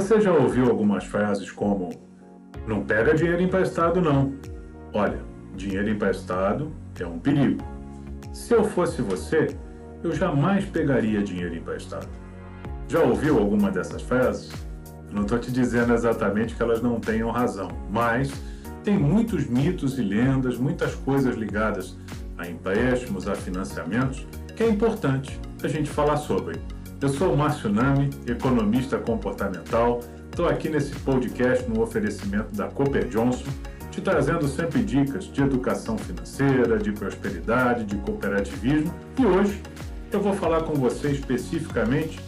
Você já ouviu algumas frases como: não pega dinheiro emprestado, não. Olha, dinheiro emprestado é um perigo. Se eu fosse você, eu jamais pegaria dinheiro emprestado. Já ouviu alguma dessas frases? Não estou te dizendo exatamente que elas não tenham razão, mas tem muitos mitos e lendas, muitas coisas ligadas a empréstimos, a financiamentos, que é importante a gente falar sobre. Eu sou o Márcio Nami, economista comportamental. Estou aqui nesse podcast no oferecimento da Cooper Johnson, te trazendo sempre dicas de educação financeira, de prosperidade, de cooperativismo. E hoje eu vou falar com você especificamente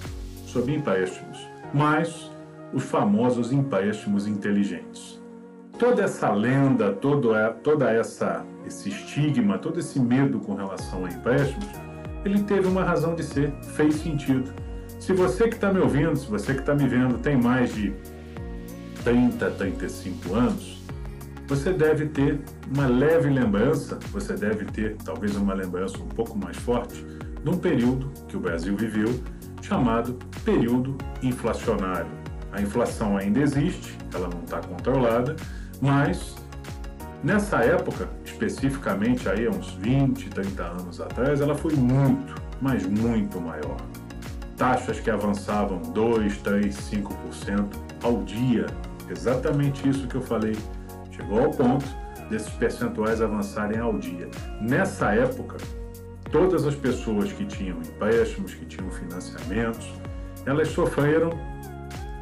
sobre empréstimos, mas os famosos empréstimos inteligentes. Toda essa lenda, todo, toda essa esse estigma, todo esse medo com relação a empréstimos, ele teve uma razão de ser, fez sentido. Se você que está me ouvindo, se você que está me vendo tem mais de 30, 35 anos, você deve ter uma leve lembrança, você deve ter talvez uma lembrança um pouco mais forte, de um período que o Brasil viveu chamado período inflacionário. A inflação ainda existe, ela não está controlada, mas nessa época, especificamente aí há uns 20, 30 anos atrás, ela foi muito, mas muito maior taxas que avançavam 2, 3, 5% ao dia. Exatamente isso que eu falei. Chegou ao ponto desses percentuais avançarem ao dia. Nessa época, todas as pessoas que tinham empréstimos, que tinham financiamentos, elas sofreram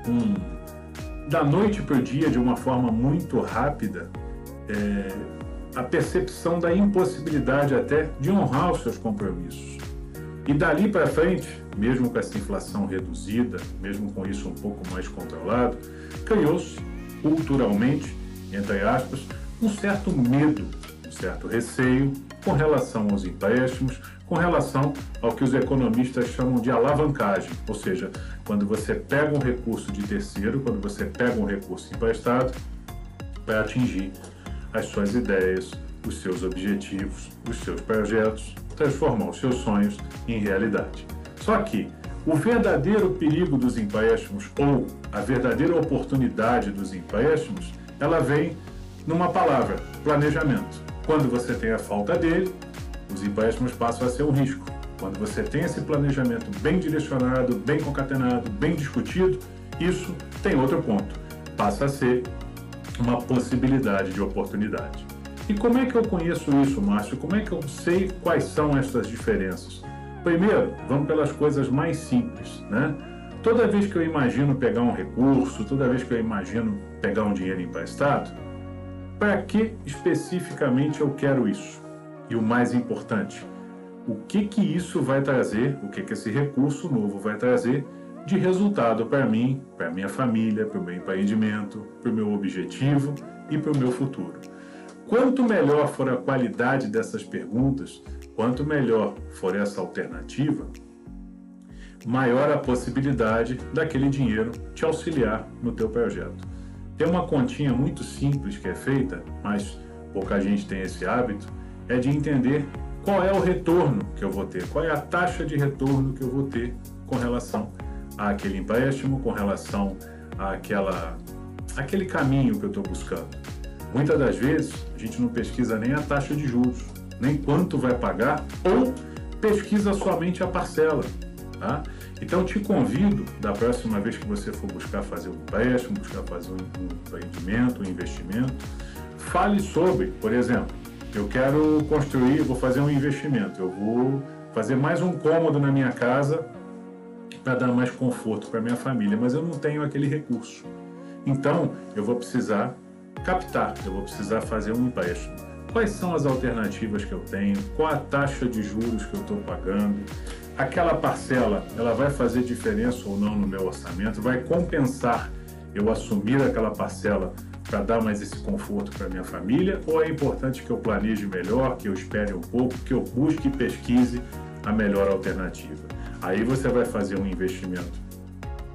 um, da noite para o dia, de uma forma muito rápida, é, a percepção da impossibilidade até de honrar os seus compromissos. E dali para frente, mesmo com essa inflação reduzida, mesmo com isso um pouco mais controlado, criou-se culturalmente, entre aspas, um certo medo, um certo receio com relação aos empréstimos, com relação ao que os economistas chamam de alavancagem, ou seja, quando você pega um recurso de terceiro, quando você pega um recurso emprestado para atingir as suas ideias, os seus objetivos, os seus projetos, transformar os seus sonhos em realidade. Só que o verdadeiro perigo dos empréstimos ou a verdadeira oportunidade dos empréstimos, ela vem numa palavra, planejamento. Quando você tem a falta dele, os empréstimos passam a ser um risco. Quando você tem esse planejamento bem direcionado, bem concatenado, bem discutido, isso tem outro ponto. Passa a ser uma possibilidade de oportunidade. E como é que eu conheço isso, Márcio? Como é que eu sei quais são essas diferenças? Primeiro, vamos pelas coisas mais simples, né? Toda vez que eu imagino pegar um recurso, toda vez que eu imagino pegar um dinheiro emprestado, para que especificamente eu quero isso? E o mais importante, o que que isso vai trazer, o que que esse recurso novo vai trazer de resultado para mim, para minha família, para o meu empreendimento, para o meu objetivo e para o meu futuro. Quanto melhor for a qualidade dessas perguntas, quanto melhor for essa alternativa, maior a possibilidade daquele dinheiro te auxiliar no teu projeto. Tem uma continha muito simples que é feita, mas pouca gente tem esse hábito, é de entender qual é o retorno que eu vou ter, qual é a taxa de retorno que eu vou ter com relação àquele empréstimo, com relação àquela, àquele caminho que eu estou buscando. Muitas das vezes a gente não pesquisa nem a taxa de juros, nem quanto vai pagar, ou pesquisa somente a parcela. Tá? Então te convido, da próxima vez que você for buscar fazer um empréstimo, buscar fazer um empreendimento, um investimento, fale sobre, por exemplo, eu quero construir, vou fazer um investimento, eu vou fazer mais um cômodo na minha casa para dar mais conforto para minha família, mas eu não tenho aquele recurso. Então, eu vou precisar captar, eu vou precisar fazer um empréstimo. Quais são as alternativas que eu tenho, qual a taxa de juros que eu estou pagando, aquela parcela, ela vai fazer diferença ou não no meu orçamento, vai compensar eu assumir aquela parcela para dar mais esse conforto para minha família, ou é importante que eu planeje melhor, que eu espere um pouco, que eu busque e pesquise a melhor alternativa. Aí você vai fazer um investimento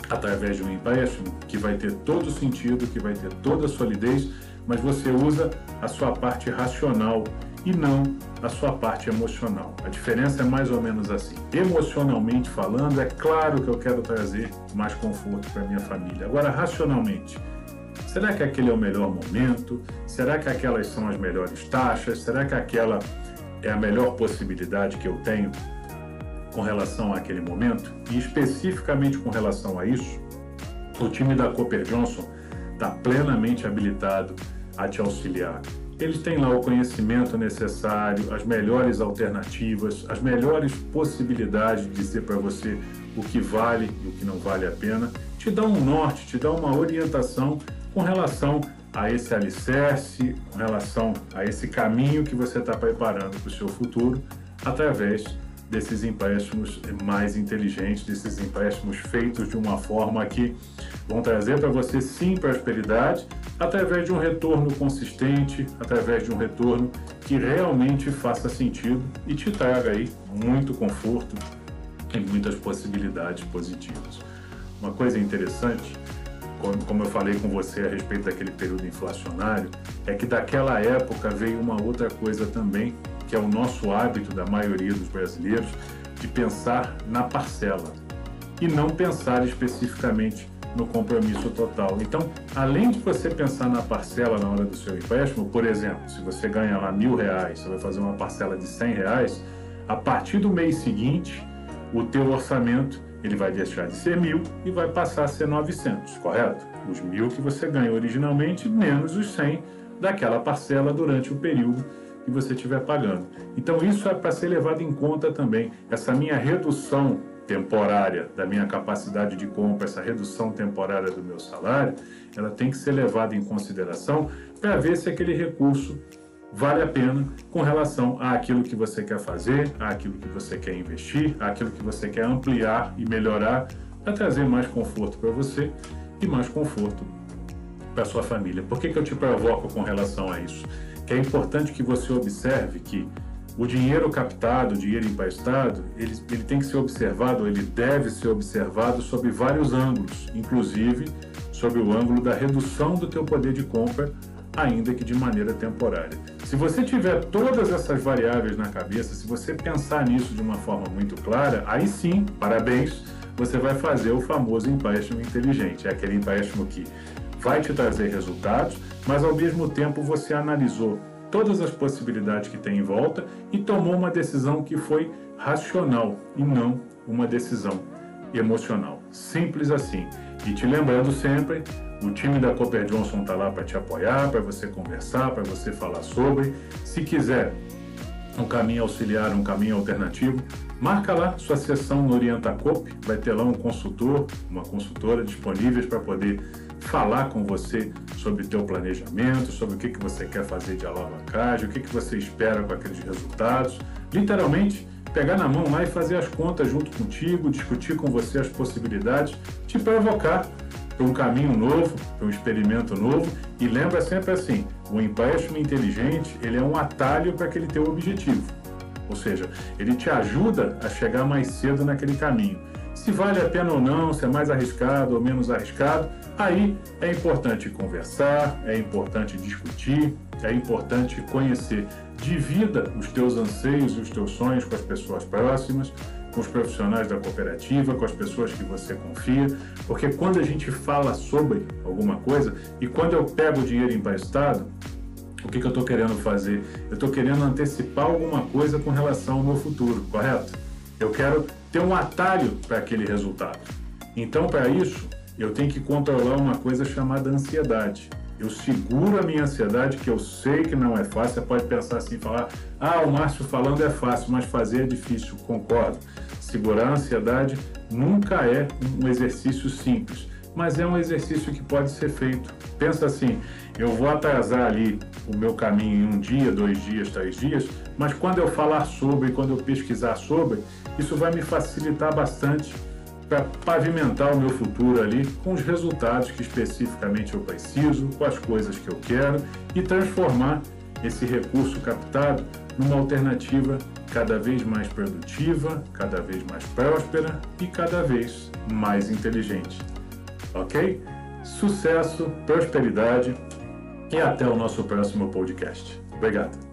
através de um empréstimo que vai ter todo sentido, que vai ter toda a solidez, mas você usa a sua parte racional e não a sua parte emocional. A diferença é mais ou menos assim. Emocionalmente falando, é claro que eu quero trazer mais conforto para minha família. Agora, racionalmente, será que aquele é o melhor momento? Será que aquelas são as melhores taxas? Será que aquela é a melhor possibilidade que eu tenho com relação àquele momento? E especificamente com relação a isso, o time da Cooper Johnson está plenamente habilitado a te auxiliar. Eles têm lá o conhecimento necessário, as melhores alternativas, as melhores possibilidades de dizer para você o que vale e o que não vale a pena, te dá um norte, te dá uma orientação com relação a esse alicerce, com relação a esse caminho que você está preparando para o seu futuro, através desses empréstimos mais inteligentes, desses empréstimos feitos de uma forma que vão trazer para você sim prosperidade, através de um retorno consistente, através de um retorno que realmente faça sentido e te traga aí muito conforto e muitas possibilidades positivas. Uma coisa interessante, como eu falei com você a respeito daquele período inflacionário, é que daquela época veio uma outra coisa também que é o nosso hábito da maioria dos brasileiros, de pensar na parcela e não pensar especificamente no compromisso total. Então, além de você pensar na parcela na hora do seu empréstimo, por exemplo, se você ganha lá mil reais, você vai fazer uma parcela de cem reais, a partir do mês seguinte, o teu orçamento ele vai deixar de ser mil e vai passar a ser 900, correto? Os mil que você ganha originalmente menos os 100 daquela parcela durante o período que você estiver pagando. Então isso é para ser levado em conta também. Essa minha redução temporária da minha capacidade de compra, essa redução temporária do meu salário, ela tem que ser levada em consideração para ver se aquele recurso vale a pena com relação àquilo que você quer fazer, àquilo que você quer investir, àquilo que você quer ampliar e melhorar para trazer mais conforto para você e mais conforto para sua família. Por que, que eu te provoco com relação a isso? Que é importante que você observe que o dinheiro captado, o dinheiro emprestado, ele, ele tem que ser observado, ele deve ser observado sob vários ângulos, inclusive sob o ângulo da redução do teu poder de compra, ainda que de maneira temporária. Se você tiver todas essas variáveis na cabeça, se você pensar nisso de uma forma muito clara, aí sim, parabéns, você vai fazer o famoso empréstimo inteligente. É aquele empréstimo que vai te trazer resultados, mas ao mesmo tempo você analisou todas as possibilidades que tem em volta e tomou uma decisão que foi racional e não uma decisão emocional. Simples assim. E te lembrando sempre, o time da Cooper Johnson está lá para te apoiar, para você conversar, para você falar sobre. Se quiser um caminho auxiliar, um caminho alternativo, marca lá sua sessão no Orienta Cop, vai ter lá um consultor, uma consultora disponíveis para poder falar com você sobre o teu planejamento, sobre o que, que você quer fazer de alavancagem, o que, que você espera com aqueles resultados. Literalmente, pegar na mão lá e fazer as contas junto contigo, discutir com você as possibilidades, te provocar para um caminho novo, para um experimento novo. E lembra sempre assim, o empréstimo inteligente ele é um atalho para aquele teu objetivo. Ou seja, ele te ajuda a chegar mais cedo naquele caminho. Se vale a pena ou não, se é mais arriscado ou menos arriscado, aí é importante conversar, é importante discutir, é importante conhecer. Divida os teus anseios e os teus sonhos com as pessoas próximas, com os profissionais da cooperativa, com as pessoas que você confia, porque quando a gente fala sobre alguma coisa e quando eu pego o dinheiro emprestado, o que, que eu estou querendo fazer? Eu estou querendo antecipar alguma coisa com relação ao meu futuro, correto? Eu quero ter um atalho para aquele resultado. Então, para isso, eu tenho que controlar uma coisa chamada ansiedade. Eu seguro a minha ansiedade, que eu sei que não é fácil. Você pode pensar assim, falar: ah, o Márcio falando é fácil, mas fazer é difícil. Concordo. Segurar a ansiedade nunca é um exercício simples, mas é um exercício que pode ser feito. Pensa assim: eu vou atrasar ali o meu caminho em um dia, dois dias, três dias, mas quando eu falar sobre, quando eu pesquisar sobre, isso vai me facilitar bastante para pavimentar o meu futuro ali com os resultados que especificamente eu preciso, com as coisas que eu quero e transformar esse recurso captado numa alternativa cada vez mais produtiva, cada vez mais próspera e cada vez mais inteligente. Ok? Sucesso, prosperidade e até o nosso próximo podcast. Obrigado.